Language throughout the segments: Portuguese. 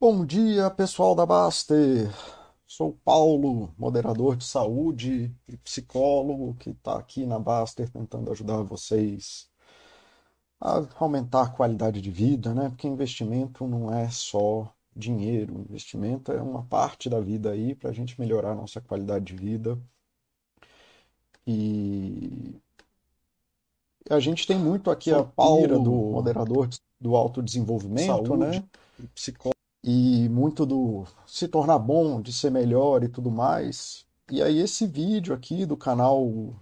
Bom dia, pessoal da Baster. Sou Paulo, moderador de saúde e psicólogo que está aqui na Baster tentando ajudar vocês a aumentar a qualidade de vida, né? Porque investimento não é só dinheiro, investimento é uma parte da vida aí para a gente melhorar a nossa qualidade de vida. E a gente tem muito aqui Sou a Paulo, do moderador do autodesenvolvimento, saúde né? psicólogo. E muito do se tornar bom, de ser melhor e tudo mais. E aí esse vídeo aqui do canal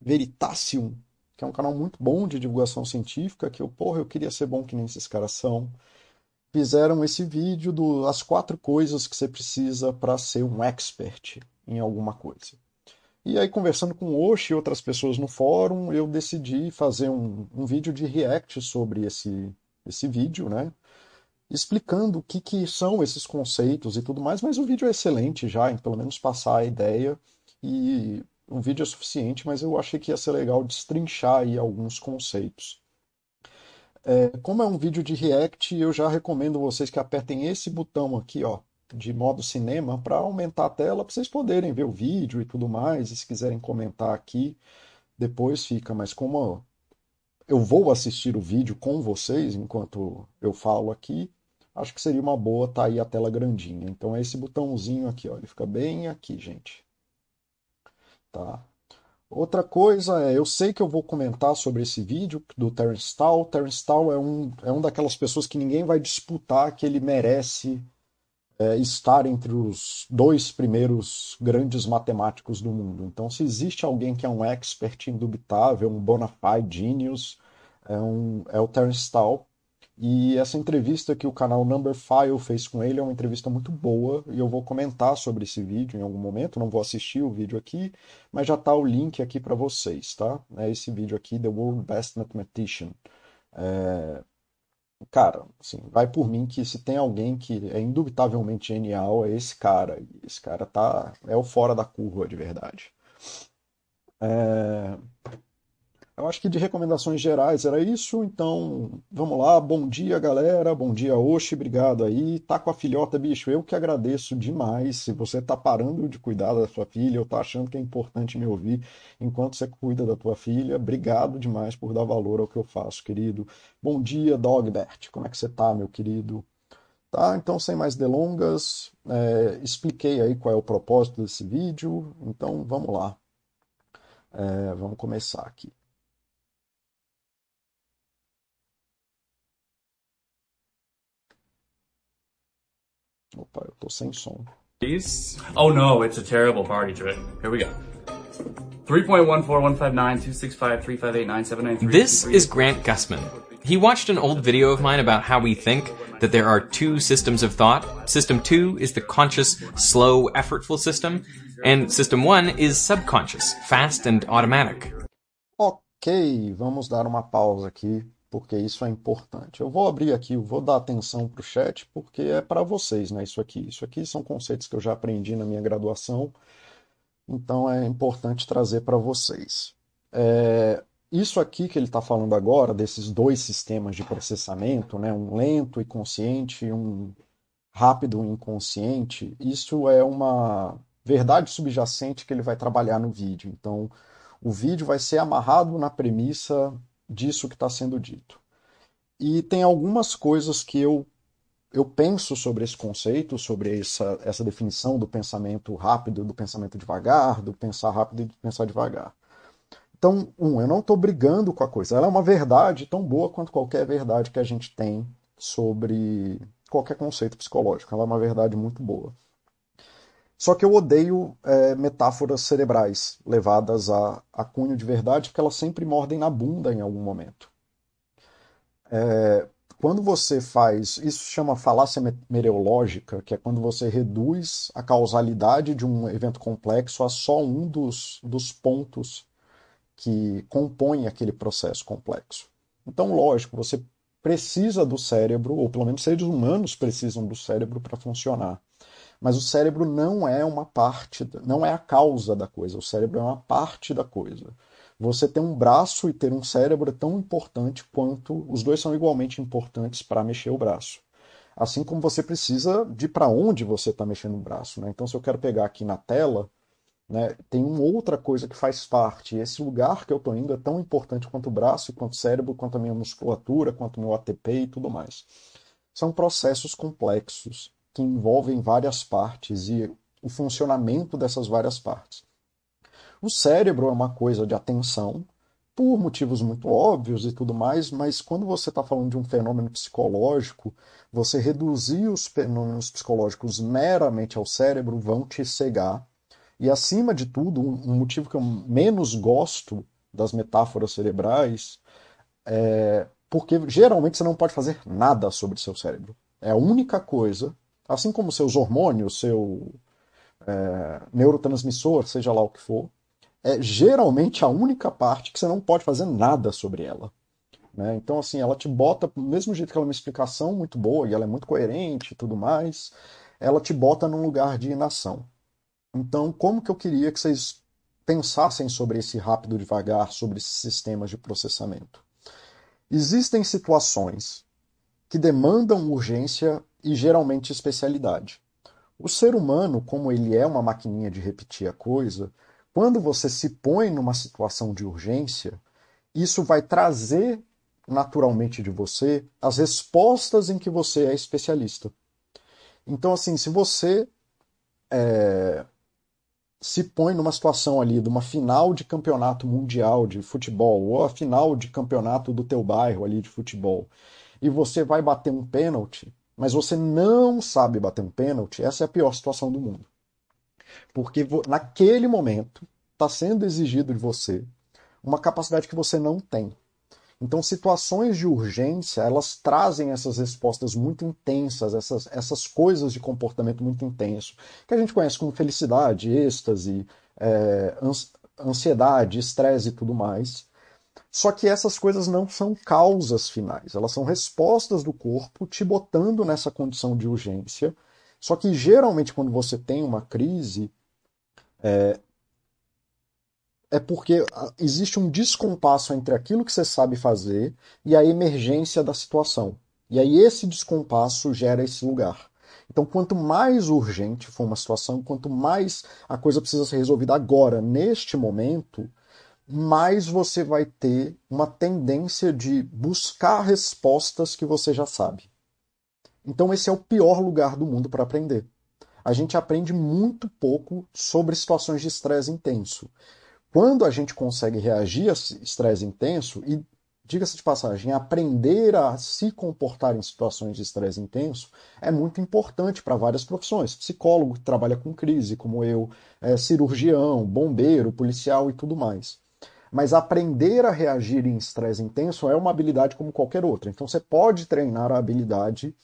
Veritasium, que é um canal muito bom de divulgação científica, que eu, porra, eu queria ser bom que nem esses caras são. Fizeram esse vídeo do as quatro coisas que você precisa para ser um expert em alguma coisa. E aí, conversando com o Osh e outras pessoas no fórum, eu decidi fazer um, um vídeo de react sobre esse, esse vídeo, né? Explicando o que, que são esses conceitos e tudo mais, mas o vídeo é excelente já, em pelo menos passar a ideia, e um vídeo é suficiente, mas eu achei que ia ser legal destrinchar aí alguns conceitos. É, como é um vídeo de React, eu já recomendo vocês que apertem esse botão aqui, ó, de modo cinema, para aumentar a tela, para vocês poderem ver o vídeo e tudo mais, e se quiserem comentar aqui, depois fica, mas como eu vou assistir o vídeo com vocês enquanto eu falo aqui, acho que seria uma boa tá aí a tela grandinha. Então é esse botãozinho aqui, ó, ele fica bem aqui, gente. Tá? Outra coisa é, eu sei que eu vou comentar sobre esse vídeo do Terence Tao. Terence Tao é um, é um daquelas pessoas que ninguém vai disputar que ele merece é, estar entre os dois primeiros grandes matemáticos do mundo. Então, se existe alguém que é um expert indubitável, um bona fide genius, é, um, é o Terence Tao. E essa entrevista que o canal Number File fez com ele é uma entrevista muito boa e eu vou comentar sobre esse vídeo em algum momento. Não vou assistir o vídeo aqui, mas já está o link aqui para vocês, tá? É esse vídeo aqui, The World Best Mathematician. É... Cara, assim, vai por mim que se tem alguém que é indubitavelmente genial, é esse cara. Esse cara tá é o fora da curva de verdade. É... Eu acho que de recomendações gerais era isso, então vamos lá. Bom dia, galera. Bom dia, Oxi. Obrigado aí. Tá com a filhota, bicho? Eu que agradeço demais. Se você tá parando de cuidar da sua filha ou tá achando que é importante me ouvir enquanto você cuida da tua filha, obrigado demais por dar valor ao que eu faço, querido. Bom dia, Dogbert. Como é que você tá, meu querido? Tá, então sem mais delongas, é, expliquei aí qual é o propósito desse vídeo, então vamos lá. É, vamos começar aqui. Opa, eu tô sem som. Oh no, it's a terrible party trick. Here we go. 3.141592653589793. This is Grant Gussman. He watched an old video of mine about how we think, that there are two systems of thought. System two is the conscious, slow, effortful system, and system one is subconscious, fast and automatic. Ok, vamos dar uma pausa aqui, porque isso é importante. Eu vou abrir aqui, eu vou dar atenção para o chat, porque é para vocês, né? Isso aqui. Isso aqui são conceitos que eu já aprendi na minha graduação, então é importante trazer para vocês. É, isso aqui que ele está falando agora, desses dois sistemas de processamento, né? Um lento e consciente e um rápido e inconsciente, isso é uma verdade subjacente que ele vai trabalhar no vídeo. Então, o vídeo vai ser amarrado na premissa disso que está sendo dito. E tem algumas coisas que eu, eu penso sobre esse conceito, sobre essa, essa definição do pensamento rápido, do pensamento devagar, do pensar rápido e do pensar devagar. Então, um, eu não estou brigando com a coisa. Ela é uma verdade tão boa quanto qualquer verdade que a gente tem sobre qualquer conceito psicológico. Ela é uma verdade muito boa. Só que eu odeio é, metáforas cerebrais levadas a, a cunho de verdade, porque elas sempre mordem na bunda em algum momento. É, quando você faz. Isso chama falácia mereológica, que é quando você reduz a causalidade de um evento complexo a só um dos, dos pontos que compõem aquele processo complexo. Então, lógico, você precisa do cérebro, ou pelo menos seres humanos precisam do cérebro para funcionar. Mas o cérebro não é uma parte, não é a causa da coisa, o cérebro é uma parte da coisa. Você ter um braço e ter um cérebro é tão importante quanto os dois são igualmente importantes para mexer o braço. Assim como você precisa de para onde você está mexendo o braço. Né? Então, se eu quero pegar aqui na tela, né, tem uma outra coisa que faz parte. Esse lugar que eu estou indo é tão importante quanto o braço, quanto o cérebro, quanto a minha musculatura, quanto o meu ATP e tudo mais. São processos complexos que envolvem várias partes e o funcionamento dessas várias partes. O cérebro é uma coisa de atenção, por motivos muito óbvios e tudo mais, mas quando você está falando de um fenômeno psicológico, você reduzir os fenômenos psicológicos meramente ao cérebro vão te cegar. E acima de tudo, um motivo que eu menos gosto das metáforas cerebrais é porque geralmente você não pode fazer nada sobre seu cérebro. É a única coisa, assim como seus hormônios, seu é, neurotransmissor, seja lá o que for, é geralmente a única parte que você não pode fazer nada sobre ela. Né? Então, assim, ela te bota, do mesmo jeito que ela é uma explicação muito boa e ela é muito coerente e tudo mais, ela te bota num lugar de inação. Então, como que eu queria que vocês pensassem sobre esse rápido devagar, sobre esses sistemas de processamento? Existem situações que demandam urgência e geralmente especialidade. O ser humano, como ele é uma maquininha de repetir a coisa, quando você se põe numa situação de urgência, isso vai trazer naturalmente de você as respostas em que você é especialista. Então, assim, se você é, se põe numa situação ali de uma final de campeonato mundial de futebol, ou a final de campeonato do teu bairro ali de futebol, e você vai bater um pênalti, mas você não sabe bater um pênalti, essa é a pior situação do mundo. Porque naquele momento está sendo exigido de você uma capacidade que você não tem. Então, situações de urgência, elas trazem essas respostas muito intensas, essas, essas coisas de comportamento muito intenso, que a gente conhece como felicidade, êxtase, é, ansiedade, estresse e tudo mais. Só que essas coisas não são causas finais, elas são respostas do corpo te botando nessa condição de urgência. Só que geralmente, quando você tem uma crise, é, é porque ah, existe um descompasso entre aquilo que você sabe fazer e a emergência da situação. E aí esse descompasso gera esse lugar. Então, quanto mais urgente for uma situação, quanto mais a coisa precisa ser resolvida agora, neste momento, mais você vai ter uma tendência de buscar respostas que você já sabe. Então, esse é o pior lugar do mundo para aprender. A gente aprende muito pouco sobre situações de estresse intenso. Quando a gente consegue reagir a estresse intenso, e diga-se de passagem, aprender a se comportar em situações de estresse intenso é muito importante para várias profissões. Psicólogo que trabalha com crise, como eu, é, cirurgião, bombeiro, policial e tudo mais. Mas aprender a reagir em estresse intenso é uma habilidade como qualquer outra. Então você pode treinar a habilidade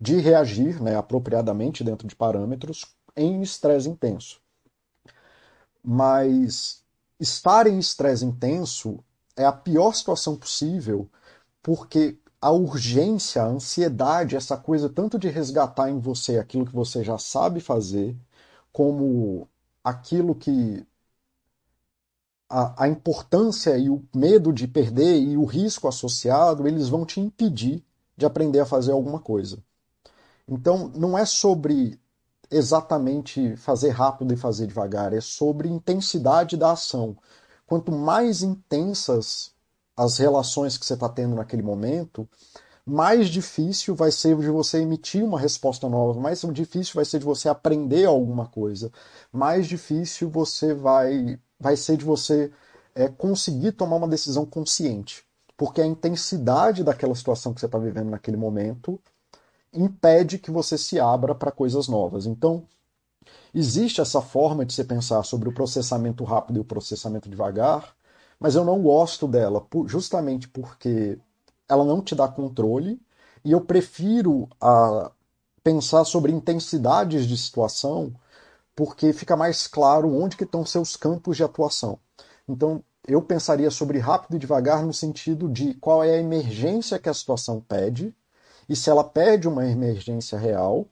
de reagir né, apropriadamente dentro de parâmetros em estresse intenso. Mas estar em estresse intenso é a pior situação possível, porque a urgência, a ansiedade, essa coisa tanto de resgatar em você aquilo que você já sabe fazer, como aquilo que. A, a importância e o medo de perder e o risco associado, eles vão te impedir de aprender a fazer alguma coisa. Então, não é sobre exatamente fazer rápido e fazer devagar, é sobre intensidade da ação. Quanto mais intensas as relações que você está tendo naquele momento, mais difícil vai ser de você emitir uma resposta nova, mais difícil vai ser de você aprender alguma coisa, mais difícil você vai, vai ser de você é, conseguir tomar uma decisão consciente. Porque a intensidade daquela situação que você está vivendo naquele momento impede que você se abra para coisas novas. Então, existe essa forma de se pensar sobre o processamento rápido e o processamento devagar, mas eu não gosto dela justamente porque ela não te dá controle e eu prefiro a, pensar sobre intensidades de situação porque fica mais claro onde que estão seus campos de atuação. Então, eu pensaria sobre rápido e devagar no sentido de qual é a emergência que a situação pede e se ela perde uma emergência real,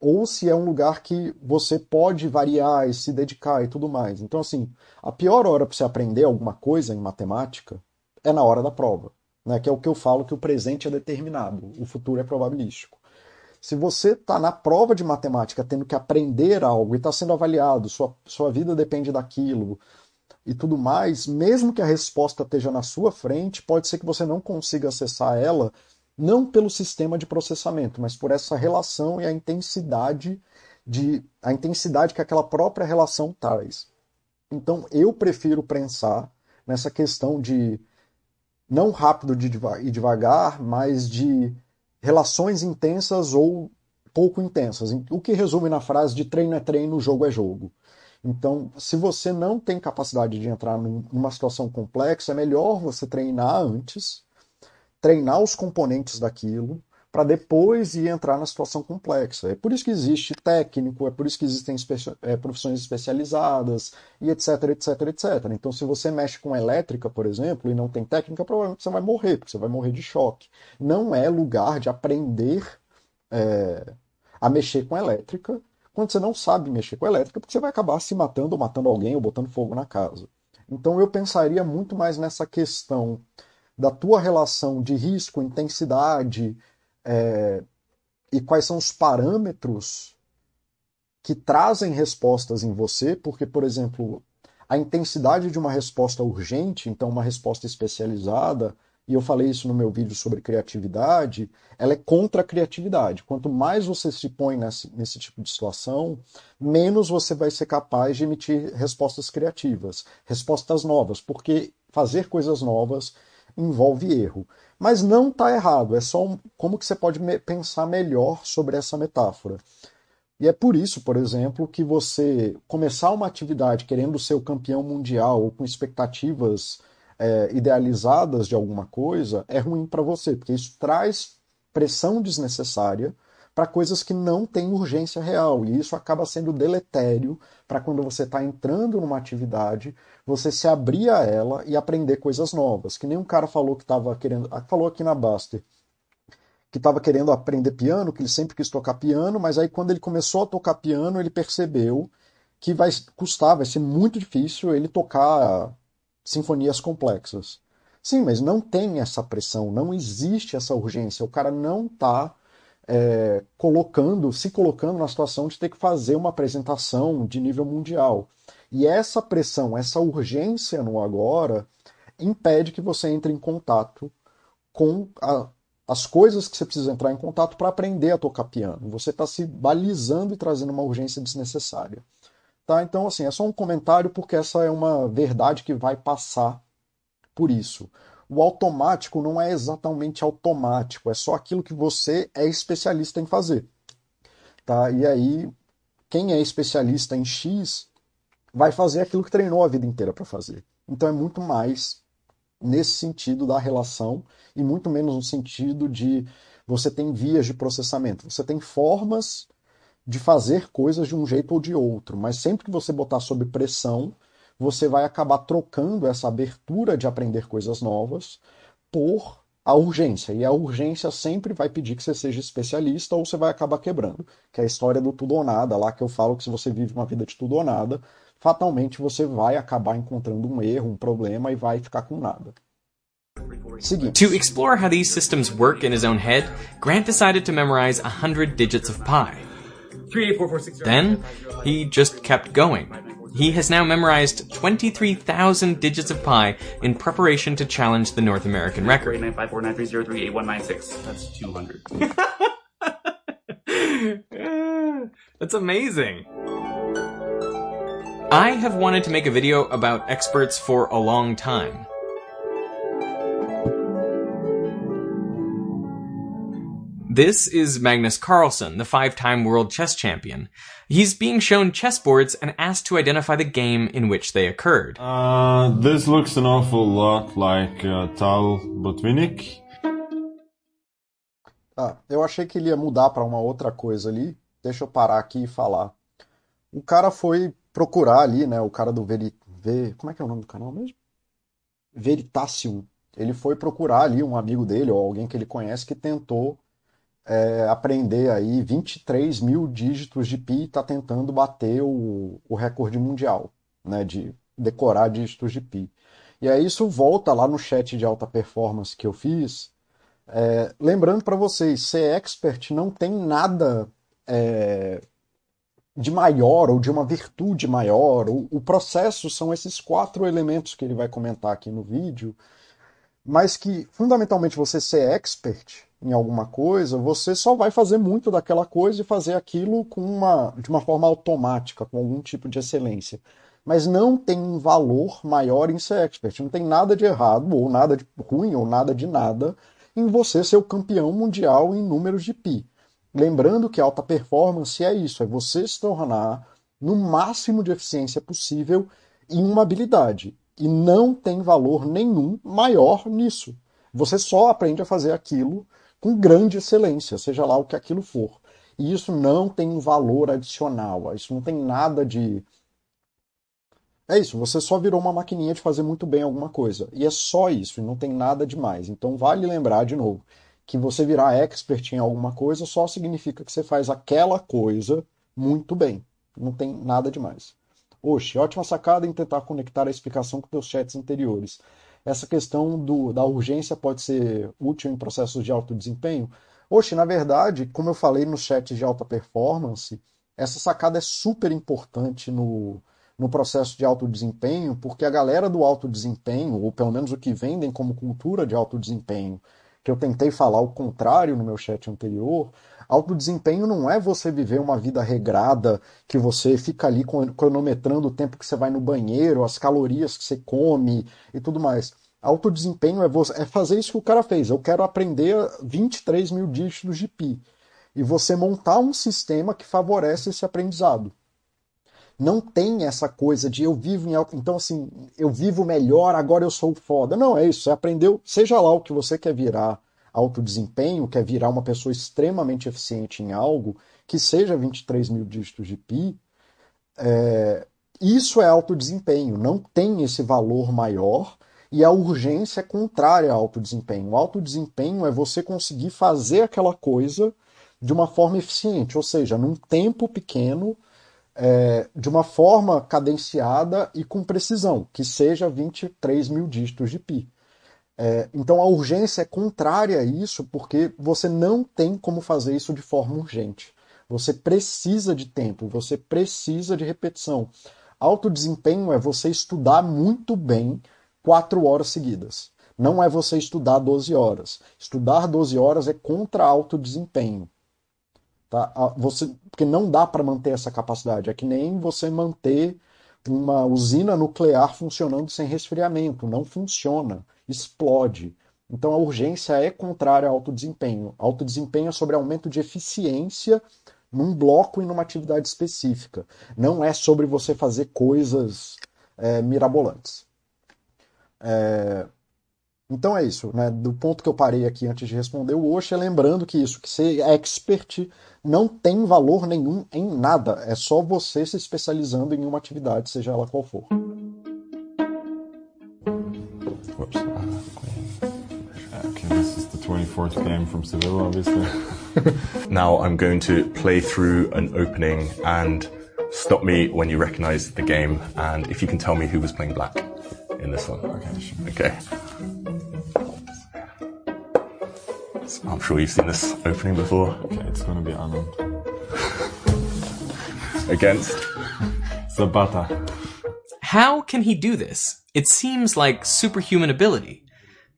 ou se é um lugar que você pode variar e se dedicar e tudo mais. Então, assim, a pior hora para você aprender alguma coisa em matemática é na hora da prova, né? que é o que eu falo que o presente é determinado, o futuro é probabilístico. Se você está na prova de matemática tendo que aprender algo e está sendo avaliado, sua, sua vida depende daquilo e tudo mais, mesmo que a resposta esteja na sua frente, pode ser que você não consiga acessar ela, não pelo sistema de processamento, mas por essa relação e a intensidade de a intensidade que aquela própria relação traz. Então, eu prefiro pensar nessa questão de não rápido e devagar, mas de relações intensas ou pouco intensas. O que resume na frase de treino é treino, jogo é jogo. Então, se você não tem capacidade de entrar numa situação complexa, é melhor você treinar antes, treinar os componentes daquilo, para depois ir entrar na situação complexa. É por isso que existe técnico, é por isso que existem é, profissões especializadas e etc, etc, etc. Então, se você mexe com elétrica, por exemplo, e não tem técnica, provavelmente você vai morrer, porque você vai morrer de choque. Não é lugar de aprender é, a mexer com elétrica quando você não sabe mexer com elétrica, porque você vai acabar se matando ou matando alguém ou botando fogo na casa. Então, eu pensaria muito mais nessa questão da tua relação de risco, intensidade, é, e quais são os parâmetros que trazem respostas em você, porque, por exemplo, a intensidade de uma resposta urgente, então uma resposta especializada, e eu falei isso no meu vídeo sobre criatividade, ela é contra a criatividade. Quanto mais você se põe nesse, nesse tipo de situação, menos você vai ser capaz de emitir respostas criativas, respostas novas, porque fazer coisas novas envolve erro. Mas não está errado, é só um, como que você pode me pensar melhor sobre essa metáfora. E é por isso, por exemplo, que você começar uma atividade querendo ser o campeão mundial ou com expectativas é, idealizadas de alguma coisa é ruim para você, porque isso traz pressão desnecessária para coisas que não têm urgência real. E isso acaba sendo deletério para quando você está entrando numa atividade, você se abrir a ela e aprender coisas novas. Que nem um cara falou que estava querendo. Ah, falou aqui na Baster que estava querendo aprender piano, que ele sempre quis tocar piano, mas aí quando ele começou a tocar piano, ele percebeu que vai custar, vai ser muito difícil ele tocar sinfonias complexas. Sim, mas não tem essa pressão, não existe essa urgência. O cara não está é, colocando, se colocando na situação de ter que fazer uma apresentação de nível mundial. E essa pressão, essa urgência no agora, impede que você entre em contato com a, as coisas que você precisa entrar em contato para aprender a tocar piano. Você está se balizando e trazendo uma urgência desnecessária. Tá? Então, assim, é só um comentário porque essa é uma verdade que vai passar por isso o automático não é exatamente automático, é só aquilo que você é especialista em fazer. Tá? E aí, quem é especialista em X vai fazer aquilo que treinou a vida inteira para fazer. Então é muito mais nesse sentido da relação e muito menos no sentido de você tem vias de processamento. Você tem formas de fazer coisas de um jeito ou de outro, mas sempre que você botar sob pressão, você vai acabar trocando essa abertura de aprender coisas novas por a urgência. E a urgência sempre vai pedir que você seja especialista ou você vai acabar quebrando. Que é a história do tudo ou nada, lá que eu falo que se você vive uma vida de tudo ou nada, fatalmente você vai acabar encontrando um erro, um problema e vai ficar com nada. Seguinte. To explore how these systems work in his own head, Grant decided to memorize 100 digits of pi. Then, he just kept going. He has now memorized 23,000 digits of pi in preparation to challenge the North American record. That's 200. That's amazing. I have wanted to make a video about experts for a long time. This is Magnus Carlsen, the five-time world chess champion. He's being shown chessboards and asked to identify the game in which they occurred. Uh, this looks an awful lot like uh, Tal Botvinnik. Ah, eu achei que ele ia mudar para uma outra coisa ali. Deixa eu parar aqui e falar. O cara foi procurar ali, né? O cara do Veri... Como é que é o nome do canal mesmo? Veritasium. Ele foi procurar ali um amigo dele ou alguém que ele conhece que tentou é, aprender aí 23 mil dígitos de pi e está tentando bater o, o recorde mundial, né, de decorar dígitos de pi. E aí isso volta lá no chat de alta performance que eu fiz, É, lembrando para vocês, ser expert não tem nada é, de maior ou de uma virtude maior. O, o, processo são esses quatro elementos que ele vai comentar aqui no vídeo, mas que fundamentalmente você ser expert em alguma coisa, você só vai fazer muito daquela coisa e fazer aquilo com uma, de uma forma automática, com algum tipo de excelência. Mas não tem um valor maior em ser expert. Não tem nada de errado, ou nada de ruim, ou nada de nada em você ser o campeão mundial em números de pi. Lembrando que alta performance é isso, é você se tornar no máximo de eficiência possível em uma habilidade. E não tem valor nenhum maior nisso. Você só aprende a fazer aquilo com grande excelência, seja lá o que aquilo for. E isso não tem um valor adicional, isso não tem nada de. É isso, você só virou uma maquininha de fazer muito bem alguma coisa. E é só isso, e não tem nada demais. Então vale lembrar de novo que você virar expert em alguma coisa só significa que você faz aquela coisa muito bem. Não tem nada demais. Oxe, ótima sacada em tentar conectar a explicação com teus chats anteriores essa questão do, da urgência pode ser útil em processos de alto desempenho? Oxe, na verdade, como eu falei no chat de alta performance, essa sacada é super importante no, no processo de alto desempenho, porque a galera do alto desempenho, ou pelo menos o que vendem como cultura de alto desempenho, que eu tentei falar o contrário no meu chat anterior, alto desempenho não é você viver uma vida regrada, que você fica ali cronometrando o tempo que você vai no banheiro, as calorias que você come e tudo mais. Alto desempenho é, você, é fazer isso que o cara fez. Eu quero aprender 23 mil dígitos de pi. E você montar um sistema que favorece esse aprendizado não tem essa coisa de eu vivo em. Então, assim, eu vivo melhor, agora eu sou foda. Não, é isso. Você aprendeu, seja lá o que você quer virar alto desempenho, quer virar uma pessoa extremamente eficiente em algo, que seja 23 mil dígitos de pi. É, isso é alto desempenho, não tem esse valor maior e a urgência é contrária ao alto desempenho. O alto desempenho é você conseguir fazer aquela coisa de uma forma eficiente, ou seja, num tempo pequeno, é, de uma forma cadenciada e com precisão, que seja 23 mil dígitos de pi. É, então a urgência é contrária a isso, porque você não tem como fazer isso de forma urgente. Você precisa de tempo, você precisa de repetição. Alto desempenho é você estudar muito bem quatro horas seguidas. Não é você estudar 12 horas. Estudar 12 horas é contra alto desempenho. Tá? Você, porque não dá para manter essa capacidade. É que nem você manter uma usina nuclear funcionando sem resfriamento. Não funciona, explode. Então a urgência é contrária ao alto desempenho. Alto desempenho é sobre aumento de eficiência num bloco e numa atividade específica. Não é sobre você fazer coisas é, mirabolantes. É, então é isso, né? Do ponto que eu parei aqui antes de responder o Osha, é lembrando que isso, que ser expert não tem valor nenhum em nada. É só você se especializando em uma atividade, seja ela qual for. Whoops. Ah, okay, this is the 24th game from Seville, obviously. now I'm going to play through an opening and stop me when you recognize the game and if you can tell me who was playing black in this one. Okay, sure. Okay. I'm sure you've seen this opening before. Okay, it's gonna be Arnold. Against Zapata. How can he do this? It seems like superhuman ability.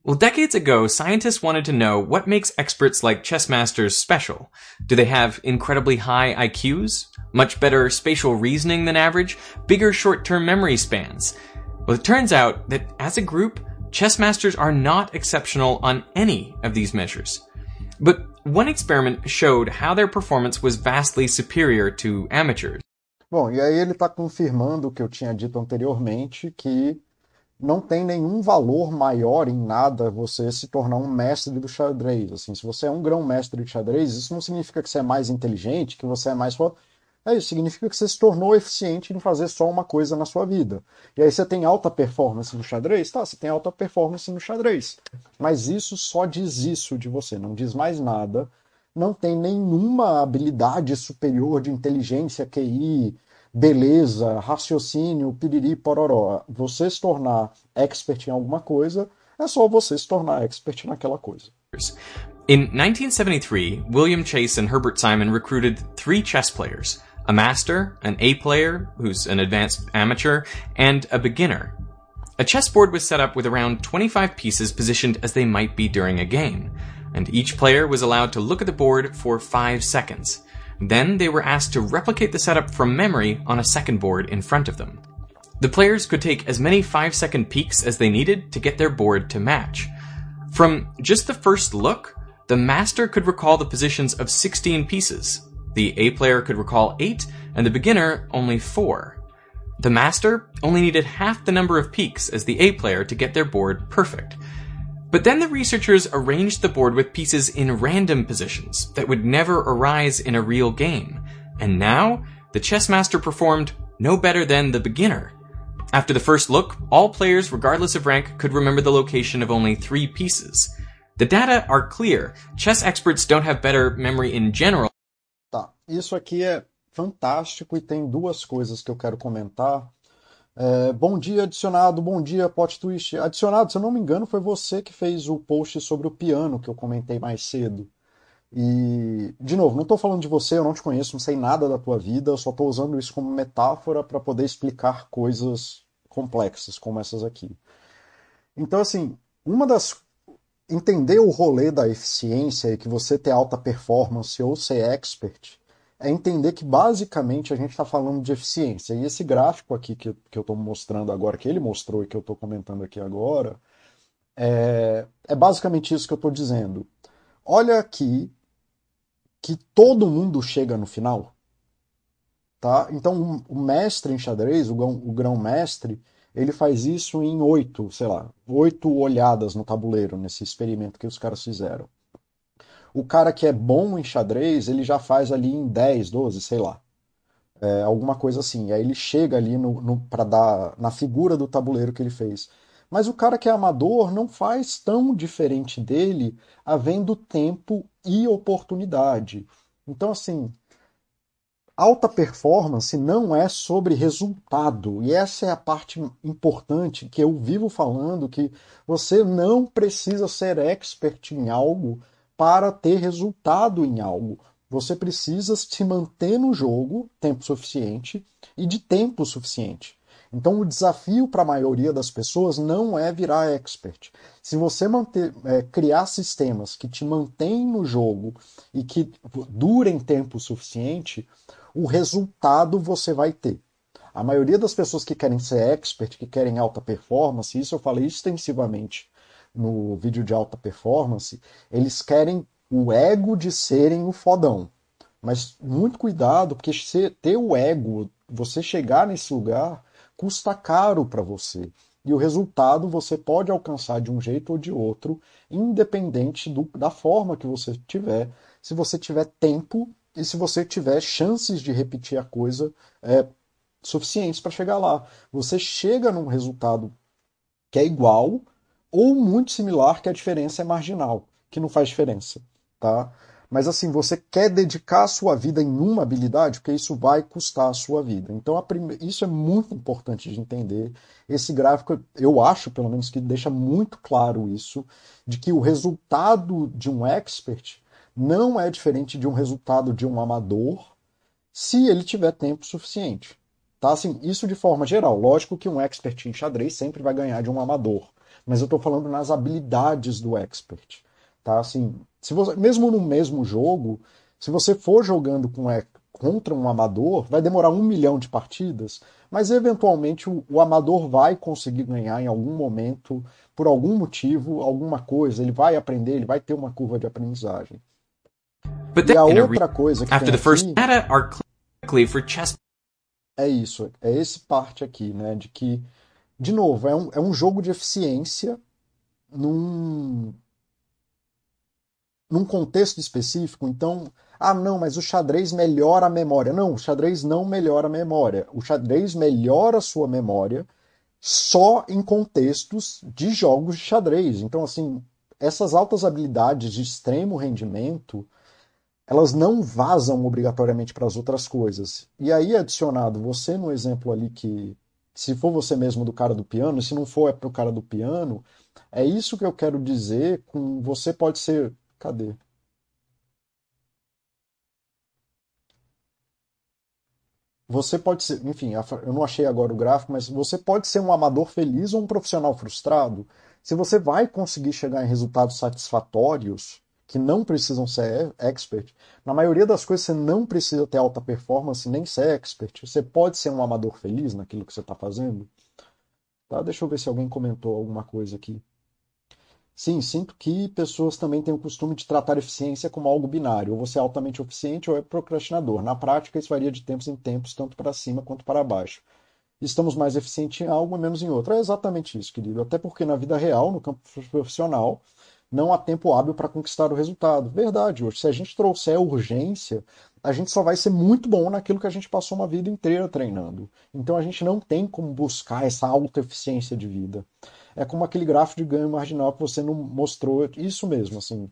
Well, decades ago, scientists wanted to know what makes experts like chess masters special. Do they have incredibly high IQs? Much better spatial reasoning than average? Bigger short-term memory spans? Well, it turns out that as a group, chess masters are not exceptional on any of these measures. But one experiment showed how their performance was vastly superior to amateurs. Bom, e aí ele está confirmando o que eu tinha dito anteriormente, que não tem nenhum valor maior em nada você se tornar um mestre do xadrez. Assim, se você é um grão-mestre de xadrez, isso não significa que você é mais inteligente, que você é mais. É isso, significa que você se tornou eficiente em fazer só uma coisa na sua vida. E aí você tem alta performance no xadrez? Tá, você tem alta performance no xadrez. Mas isso só diz isso de você, não diz mais nada. Não tem nenhuma habilidade superior de inteligência, QI, beleza, raciocínio, piriri, pororó. Você se tornar expert em alguma coisa, é só você se tornar expert naquela coisa. In 1973, William Chase and Herbert Simon recruited three chess players a master, an A player, who's an advanced amateur, and a beginner. A chessboard was set up with around 25 pieces positioned as they might be during a game, and each player was allowed to look at the board for 5 seconds. Then they were asked to replicate the setup from memory on a second board in front of them. The players could take as many 5 second peeks as they needed to get their board to match. From just the first look, the master could recall the positions of 16 pieces. The A player could recall 8, and the beginner only 4. The master only needed half the number of peeks as the A player to get their board perfect. But then the researchers arranged the board with pieces in random positions that would never arise in a real game. And now, the chess master performed no better than the beginner. After the first look, all players, regardless of rank, could remember the location of only three pieces. The data are clear. Chess experts don't have better memory in general. Tá, isso aqui é fantástico e tem duas coisas que eu quero comentar. É, bom dia, adicionado. Bom dia, Pot Twist. Adicionado, se eu não me engano, foi você que fez o post sobre o piano que eu comentei mais cedo. E, de novo, não estou falando de você, eu não te conheço, não sei nada da tua vida, eu só estou usando isso como metáfora para poder explicar coisas complexas como essas aqui. Então, assim, uma das. Entender o rolê da eficiência e que você ter alta performance ou ser expert é entender que basicamente a gente está falando de eficiência. E esse gráfico aqui que, que eu estou mostrando agora, que ele mostrou e que eu estou comentando aqui agora, é, é basicamente isso que eu estou dizendo. Olha aqui que todo mundo chega no final. Tá? Então, o mestre em xadrez, o grão, o grão mestre, ele faz isso em oito, sei lá, oito olhadas no tabuleiro, nesse experimento que os caras fizeram. O cara que é bom em xadrez, ele já faz ali em 10, 12, sei lá. É, alguma coisa assim. Aí ele chega ali no, no para dar na figura do tabuleiro que ele fez. Mas o cara que é amador não faz tão diferente dele, havendo tempo e oportunidade. Então, assim, alta performance não é sobre resultado. E essa é a parte importante que eu vivo falando que você não precisa ser expert em algo para ter resultado em algo. Você precisa se manter no jogo tempo suficiente e de tempo suficiente. Então, o desafio para a maioria das pessoas não é virar expert. Se você manter, é, criar sistemas que te mantêm no jogo e que durem tempo suficiente, o resultado você vai ter. A maioria das pessoas que querem ser expert, que querem alta performance, isso eu falei extensivamente no vídeo de alta performance, eles querem o ego de serem o fodão. Mas muito cuidado, porque ter o ego, você chegar nesse lugar, custa caro para você. E o resultado você pode alcançar de um jeito ou de outro, independente do, da forma que você tiver, se você tiver tempo e se você tiver chances de repetir a coisa é, suficientes para chegar lá. Você chega num resultado que é igual ou muito similar, que a diferença é marginal, que não faz diferença, tá? Mas assim, você quer dedicar a sua vida em uma habilidade, porque isso vai custar a sua vida. Então, prime... isso é muito importante de entender. Esse gráfico, eu acho, pelo menos, que deixa muito claro isso, de que o resultado de um expert não é diferente de um resultado de um amador, se ele tiver tempo suficiente. Tá? Assim, isso de forma geral. Lógico que um expert em xadrez sempre vai ganhar de um amador, mas eu estou falando nas habilidades do expert. Tá? Assim, se você, mesmo no mesmo jogo, se você for jogando com, é, contra um amador, vai demorar um milhão de partidas, mas eventualmente o, o, amador vai conseguir ganhar em algum momento, por algum motivo, alguma coisa, ele vai aprender, ele vai ter uma curva de aprendizagem. But e a outra coisa que after tem the first aqui, data are for chess é isso, é esse parte aqui, né, de que, de novo, é um, é um jogo de eficiência num, num contexto específico, então, ah, não, mas o xadrez melhora a memória. Não, o xadrez não melhora a memória. O xadrez melhora a sua memória só em contextos de jogos de xadrez. Então, assim, essas altas habilidades de extremo rendimento, elas não vazam obrigatoriamente para as outras coisas. E aí, adicionado, você no exemplo ali que se for você mesmo do cara do piano, se não for é pro cara do piano, é isso que eu quero dizer com você pode ser. Cadê? Você pode ser, enfim, eu não achei agora o gráfico, mas você pode ser um amador feliz ou um profissional frustrado. Se você vai conseguir chegar em resultados satisfatórios, que não precisam ser expert, na maioria das coisas você não precisa ter alta performance nem ser expert. Você pode ser um amador feliz naquilo que você está fazendo. Tá? Deixa eu ver se alguém comentou alguma coisa aqui. Sim, sinto que pessoas também têm o costume de tratar eficiência como algo binário. Ou você é altamente eficiente ou é procrastinador. Na prática, isso varia de tempos em tempos, tanto para cima quanto para baixo. Estamos mais eficientes em algo e menos em outro. É exatamente isso, querido. Até porque na vida real, no campo profissional, não há tempo hábil para conquistar o resultado. Verdade, hoje. Se a gente trouxer urgência, a gente só vai ser muito bom naquilo que a gente passou uma vida inteira treinando. Então a gente não tem como buscar essa alta eficiência de vida é como aquele gráfico de ganho marginal que você não mostrou. Isso mesmo, assim.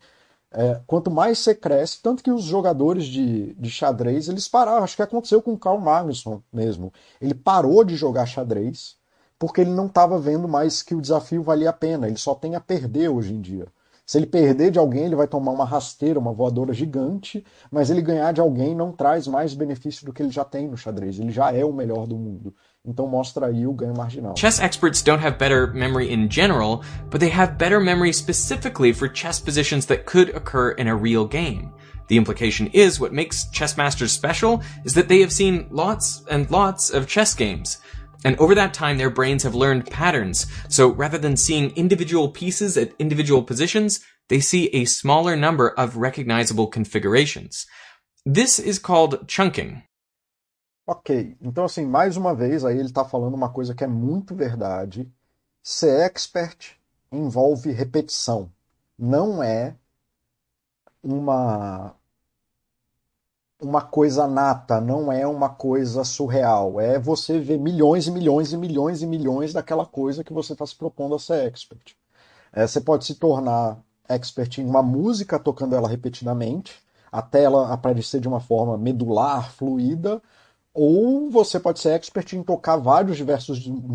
É, quanto mais você cresce, tanto que os jogadores de, de xadrez, eles pararam. Acho que aconteceu com o Carl Magnusson mesmo. Ele parou de jogar xadrez porque ele não estava vendo mais que o desafio valia a pena. Ele só tem a perder hoje em dia. Se ele perder de alguém, ele vai tomar uma rasteira, uma voadora gigante, mas ele ganhar de alguém não traz mais benefício do que ele já tem no xadrez. Ele já é o melhor do mundo. Então mostra aí o ganho marginal. Chess experts don't have better memory in general, but they have better memory specifically for chess positions that could occur in a real game. The implication is what makes chess masters special is that they have seen lots and lots of chess games. And over that time, their brains have learned patterns. So rather than seeing individual pieces at individual positions, they see a smaller number of recognizable configurations. This is called chunking. Ok, então assim, mais uma vez, aí ele está falando uma coisa que é muito verdade. Ser expert envolve repetição. Não é uma uma coisa nata, não é uma coisa surreal. É você ver milhões e milhões e milhões e milhões daquela coisa que você está se propondo a ser expert. É, você pode se tornar expert em uma música tocando ela repetidamente, até ela aparecer de uma forma medular, fluida, ou você pode ser expert em tocar vários diversos